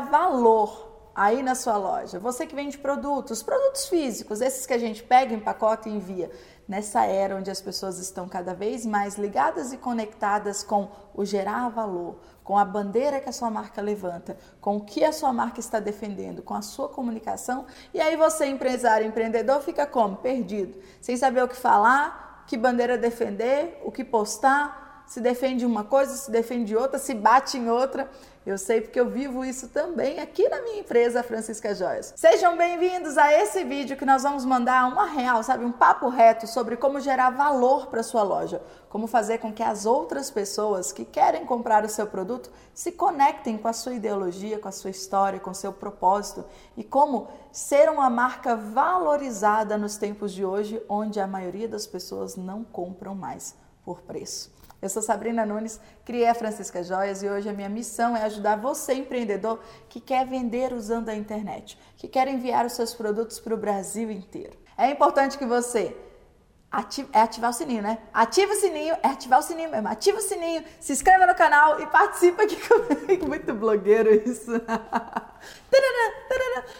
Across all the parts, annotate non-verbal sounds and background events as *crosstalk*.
gerar valor aí na sua loja. Você que vende produtos, produtos físicos, esses que a gente pega em pacote e envia. Nessa era onde as pessoas estão cada vez mais ligadas e conectadas com o gerar valor, com a bandeira que a sua marca levanta, com o que a sua marca está defendendo, com a sua comunicação. E aí você, empresário, empreendedor, fica como? Perdido, sem saber o que falar, que bandeira defender, o que postar, se defende uma coisa, se defende outra, se bate em outra. Eu sei porque eu vivo isso também aqui na minha empresa Francisca Joias. Sejam bem-vindos a esse vídeo que nós vamos mandar uma real, sabe, um papo reto sobre como gerar valor para sua loja, como fazer com que as outras pessoas que querem comprar o seu produto se conectem com a sua ideologia, com a sua história, com o seu propósito e como ser uma marca valorizada nos tempos de hoje, onde a maioria das pessoas não compram mais por preço. Eu sou Sabrina Nunes, criei a Francisca Joias e hoje a minha missão é ajudar você, empreendedor, que quer vender usando a internet, que quer enviar os seus produtos para o Brasil inteiro. É importante que você É ativar o sininho, né? Ativa o sininho, é ativar o sininho mesmo. Ativa o sininho, se inscreva no canal e participa aqui *laughs* comigo. Muito blogueiro isso. *laughs*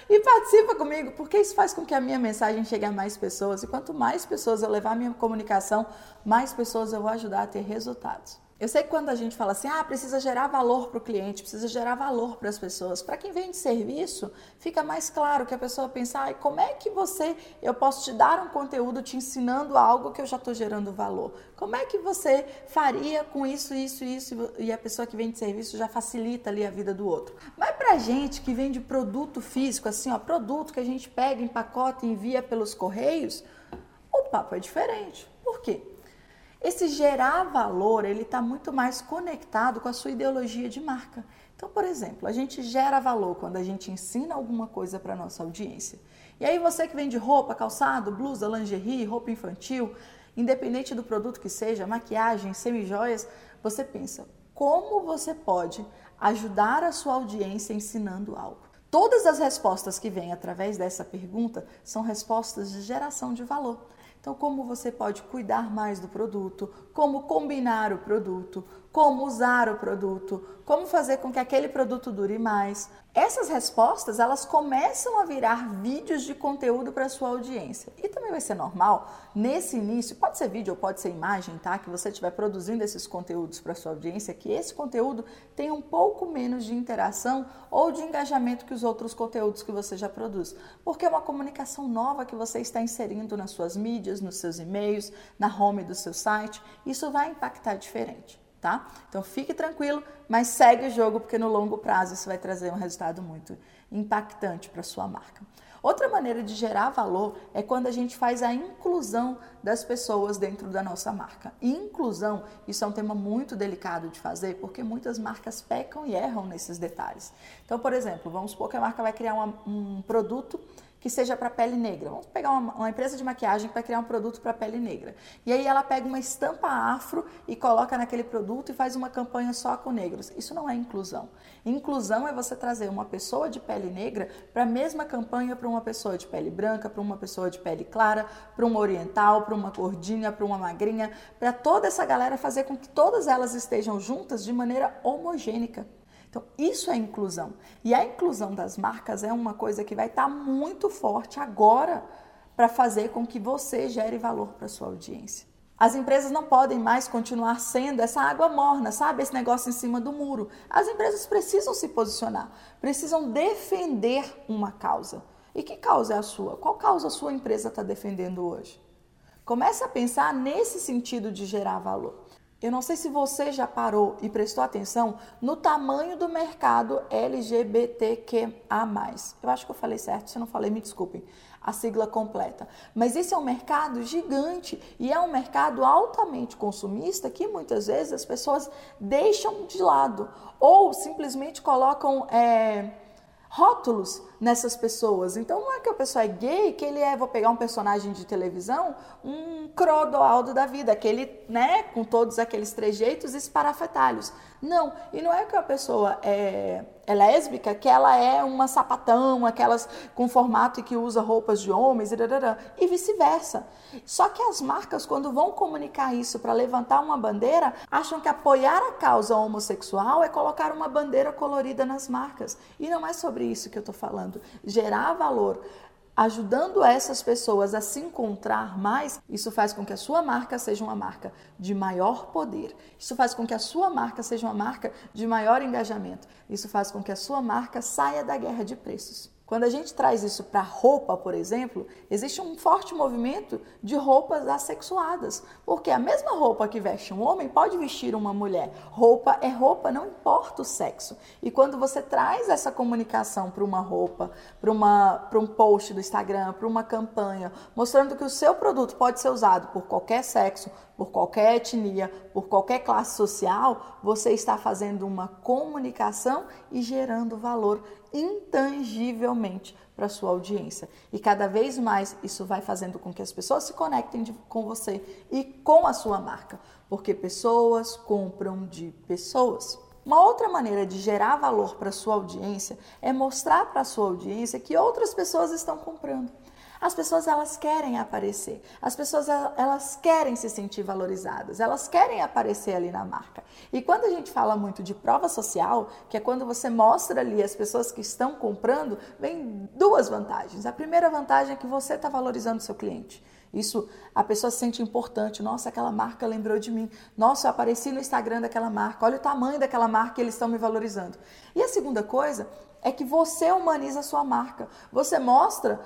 e participa comigo, porque isso faz com que a minha mensagem chegue a mais pessoas. E quanto mais pessoas eu levar a minha comunicação, mais pessoas eu vou ajudar a ter resultados. Eu sei que quando a gente fala assim, ah, precisa gerar valor para o cliente, precisa gerar valor para as pessoas. Para quem vende serviço, fica mais claro que a pessoa pensa, ah, como é que você, eu posso te dar um conteúdo te ensinando algo que eu já estou gerando valor? Como é que você faria com isso, isso, isso? E a pessoa que vende serviço já facilita ali a vida do outro. Mas para gente que vende produto físico, assim, ó, produto que a gente pega em pacote e envia pelos correios, o papo é diferente. Esse gerar valor, ele está muito mais conectado com a sua ideologia de marca. Então, por exemplo, a gente gera valor quando a gente ensina alguma coisa para nossa audiência. E aí você que vende roupa, calçado, blusa, lingerie, roupa infantil, independente do produto que seja, maquiagem, semijoias, você pensa, como você pode ajudar a sua audiência ensinando algo? Todas as respostas que vêm através dessa pergunta são respostas de geração de valor. Então, como você pode cuidar mais do produto, como combinar o produto, como usar o produto, como fazer com que aquele produto dure mais. Essas respostas, elas começam a virar vídeos de conteúdo para sua audiência. E também vai ser normal, nesse início, pode ser vídeo ou pode ser imagem, tá? Que você estiver produzindo esses conteúdos para sua audiência, que esse conteúdo tenha um pouco menos de interação ou de engajamento que os outros conteúdos que você já produz. Porque é uma comunicação nova que você está inserindo nas suas mídias, nos seus e-mails, na home do seu site. Isso vai impactar diferente tá? Então fique tranquilo, mas segue o jogo porque no longo prazo isso vai trazer um resultado muito impactante para sua marca. Outra maneira de gerar valor é quando a gente faz a inclusão das pessoas dentro da nossa marca. Inclusão, isso é um tema muito delicado de fazer, porque muitas marcas pecam e erram nesses detalhes. Então, por exemplo, vamos supor que a marca vai criar uma, um produto que seja para pele negra. Vamos pegar uma, uma, empresa de maquiagem vai criar um produto para pele negra. E aí ela pega uma estampa afro e coloca naquele produto e faz uma campanha só com negros. Isso não é inclusão. Inclusão é você trazer uma pessoa de pele negra para a mesma campanha para uma pessoa de pele branca, para uma pessoa de pele clara, para uma oriental, para uma gordinha, para uma magrinha, para toda essa galera fazer com que todas elas estejam juntas de maneira homogênica. Então, isso é inclusão. E a inclusão das marcas é uma coisa que vai estar tá muito forte agora para fazer com que você gere valor para sua audiência. As empresas não podem mais continuar sendo essa água morna, sabe? Esse negócio em cima do muro. As empresas precisam se posicionar, precisam defender uma causa. E que causa é a sua? Qual causa a sua empresa está defendendo hoje? Comece a pensar nesse sentido de gerar valor. Eu não sei se você já parou e prestou atenção no tamanho do mercado LGBTQA. Eu acho que eu falei certo, se não falei, me desculpem a sigla completa. Mas esse é um mercado gigante e é um mercado altamente consumista que muitas vezes as pessoas deixam de lado ou simplesmente colocam é, rótulos nessas pessoas. Então não é que a pessoa é gay, que ele é, vou pegar um personagem de televisão, um Crodoaldo da vida, aquele, né, com todos aqueles trejeitos esparafetalhos. Não, e não é que a pessoa é, é lésbica, que ela é uma sapatão, aquelas com formato e que usa roupas de homens, e vice-versa. Só que as marcas, quando vão comunicar isso para levantar uma bandeira, acham que apoiar a causa homossexual é colocar uma bandeira colorida nas marcas. E não é sobre isso que eu estou falando. Gerar valor ajudando essas pessoas a se encontrar mais, isso faz com que a sua marca seja uma marca de maior poder. Isso faz com que a sua marca seja uma marca de maior engajamento. Isso faz com que a sua marca saia da guerra de preços. Quando a gente traz isso para roupa, por exemplo, existe um forte movimento de roupas assexuadas, porque a mesma roupa que veste um homem pode vestir uma mulher. Roupa é roupa, não importa o sexo. E quando você traz essa comunicação para uma roupa, para um post do Instagram, para uma campanha, mostrando que o seu produto pode ser usado por qualquer sexo, por qualquer etnia, por qualquer classe social, você está fazendo uma comunicação e gerando valor intangivelmente para sua audiência. E cada vez mais isso vai fazendo com que as pessoas se conectem de, com você e com a sua marca, porque pessoas compram de pessoas. Uma outra maneira de gerar valor para sua audiência é mostrar para sua audiência que outras pessoas estão comprando. As pessoas elas querem aparecer. As pessoas elas querem se sentir valorizadas. Elas querem aparecer ali na marca. E quando a gente fala muito de prova social, que é quando você mostra ali as pessoas que estão comprando, vem duas vantagens. A primeira vantagem é que você está valorizando seu cliente. Isso a pessoa se sente importante. Nossa, aquela marca lembrou de mim. Nossa, eu apareci no Instagram daquela marca. Olha o tamanho daquela marca eles estão me valorizando. E a segunda coisa é que você humaniza a sua marca. Você mostra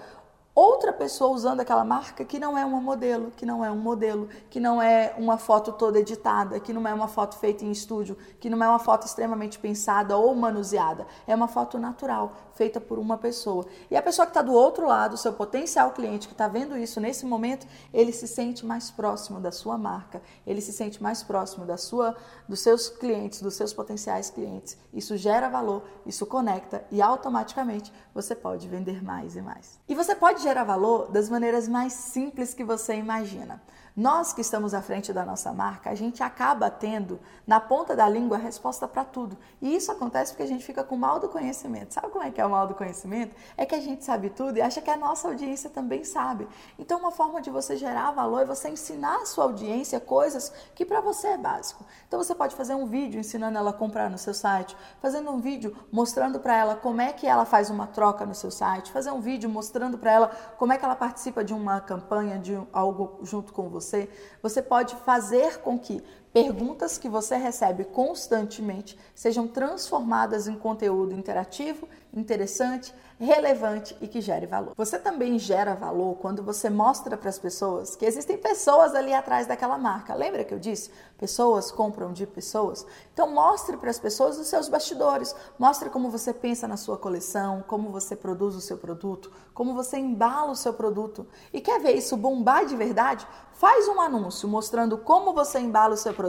outra pessoa usando aquela marca que não é uma modelo, que não é um modelo, que não é uma foto toda editada, que não é uma foto feita em estúdio, que não é uma foto extremamente pensada ou manuseada. É uma foto natural, feita por uma pessoa. E a pessoa que está do outro lado, seu potencial cliente que está vendo isso nesse momento, ele se sente mais próximo da sua marca, ele se sente mais próximo da sua, dos seus clientes, dos seus potenciais clientes. Isso gera valor, isso conecta e automaticamente você pode vender mais e mais. E você pode gerar valor das maneiras mais simples que você imagina. Nós que estamos à frente da nossa marca, a gente acaba tendo na ponta da língua a resposta para tudo. E isso acontece porque a gente fica com mal do conhecimento. Sabe como é que é o mal do conhecimento? É que a gente sabe tudo e acha que a nossa audiência também sabe. Então, uma forma de você gerar valor é você ensinar a sua audiência coisas que para você é básico. Então, você pode fazer um vídeo ensinando ela a comprar no seu site, fazendo um vídeo mostrando para ela como é que ela faz uma troca no seu site, fazer um vídeo mostrando para ela como é que ela participa de uma campanha, de algo junto com você você, você pode fazer com que perguntas que você recebe constantemente sejam transformadas em conteúdo interativo, interessante, relevante e que gere valor. Você também gera valor quando você mostra para as pessoas que existem pessoas ali atrás daquela marca. Lembra que eu disse? Pessoas compram de pessoas. Então mostre para as pessoas os seus bastidores. Mostre como você pensa na sua coleção, como você produz o seu produto, como você embala o seu produto. E quer ver isso bombar de verdade? Faz um anúncio mostrando como você embala o seu produto,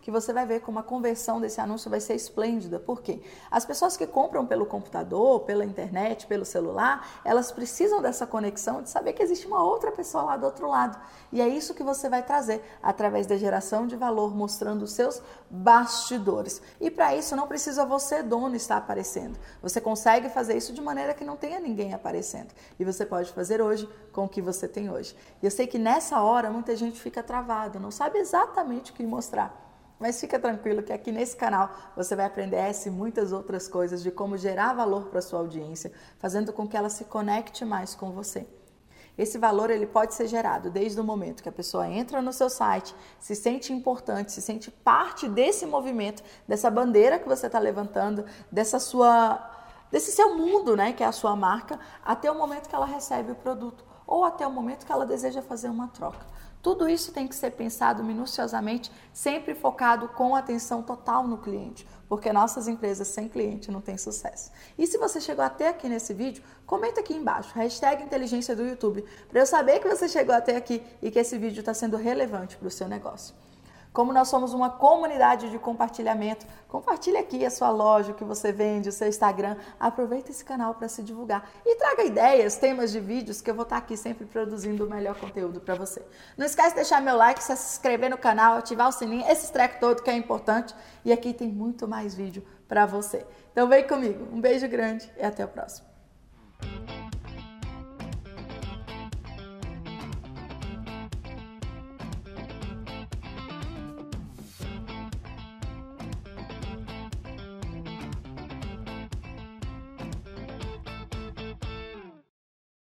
que você vai ver como a conversão desse anúncio vai ser esplêndida. Por quê? As pessoas que compram pelo computador, pela internet, pelo celular, elas precisam dessa conexão de saber que existe uma outra pessoa lá do outro lado. E é isso que você vai trazer através da geração de valor, mostrando os seus bastidores. E para isso não precisa você, dono, estar aparecendo. Você consegue fazer isso de maneira que não tenha ninguém aparecendo. E você pode fazer hoje com o que você tem hoje. E eu sei que nessa hora muita gente fica travada, não sabe exatamente o que mostrar. Mas fica tranquilo que aqui nesse canal você vai aprender essa e muitas outras coisas de como gerar valor para sua audiência, fazendo com que ela se conecte mais com você. Esse valor ele pode ser gerado desde o momento que a pessoa entra no seu site, se sente importante, se sente parte desse movimento, dessa bandeira que você está levantando, dessa sua, desse seu mundo, né, que é a sua marca, até o momento que ela recebe o produto ou até o momento que ela deseja fazer uma troca. Tudo isso tem que ser pensado minuciosamente, sempre focado com atenção total no cliente, porque nossas empresas sem cliente não têm sucesso. E se você chegou até aqui nesse vídeo, comenta aqui embaixo, hashtag inteligência do YouTube, para eu saber que você chegou até aqui e que esse vídeo está sendo relevante para o seu negócio. Como nós somos uma comunidade de compartilhamento, compartilhe aqui a sua loja, o que você vende, o seu Instagram. Aproveita esse canal para se divulgar e traga ideias, temas de vídeos que eu vou estar aqui sempre produzindo o melhor conteúdo para você. Não esquece de deixar meu like, se inscrever no canal, ativar o sininho, esse treco todo que é importante. E aqui tem muito mais vídeo para você. Então vem comigo. Um beijo grande e até o próximo.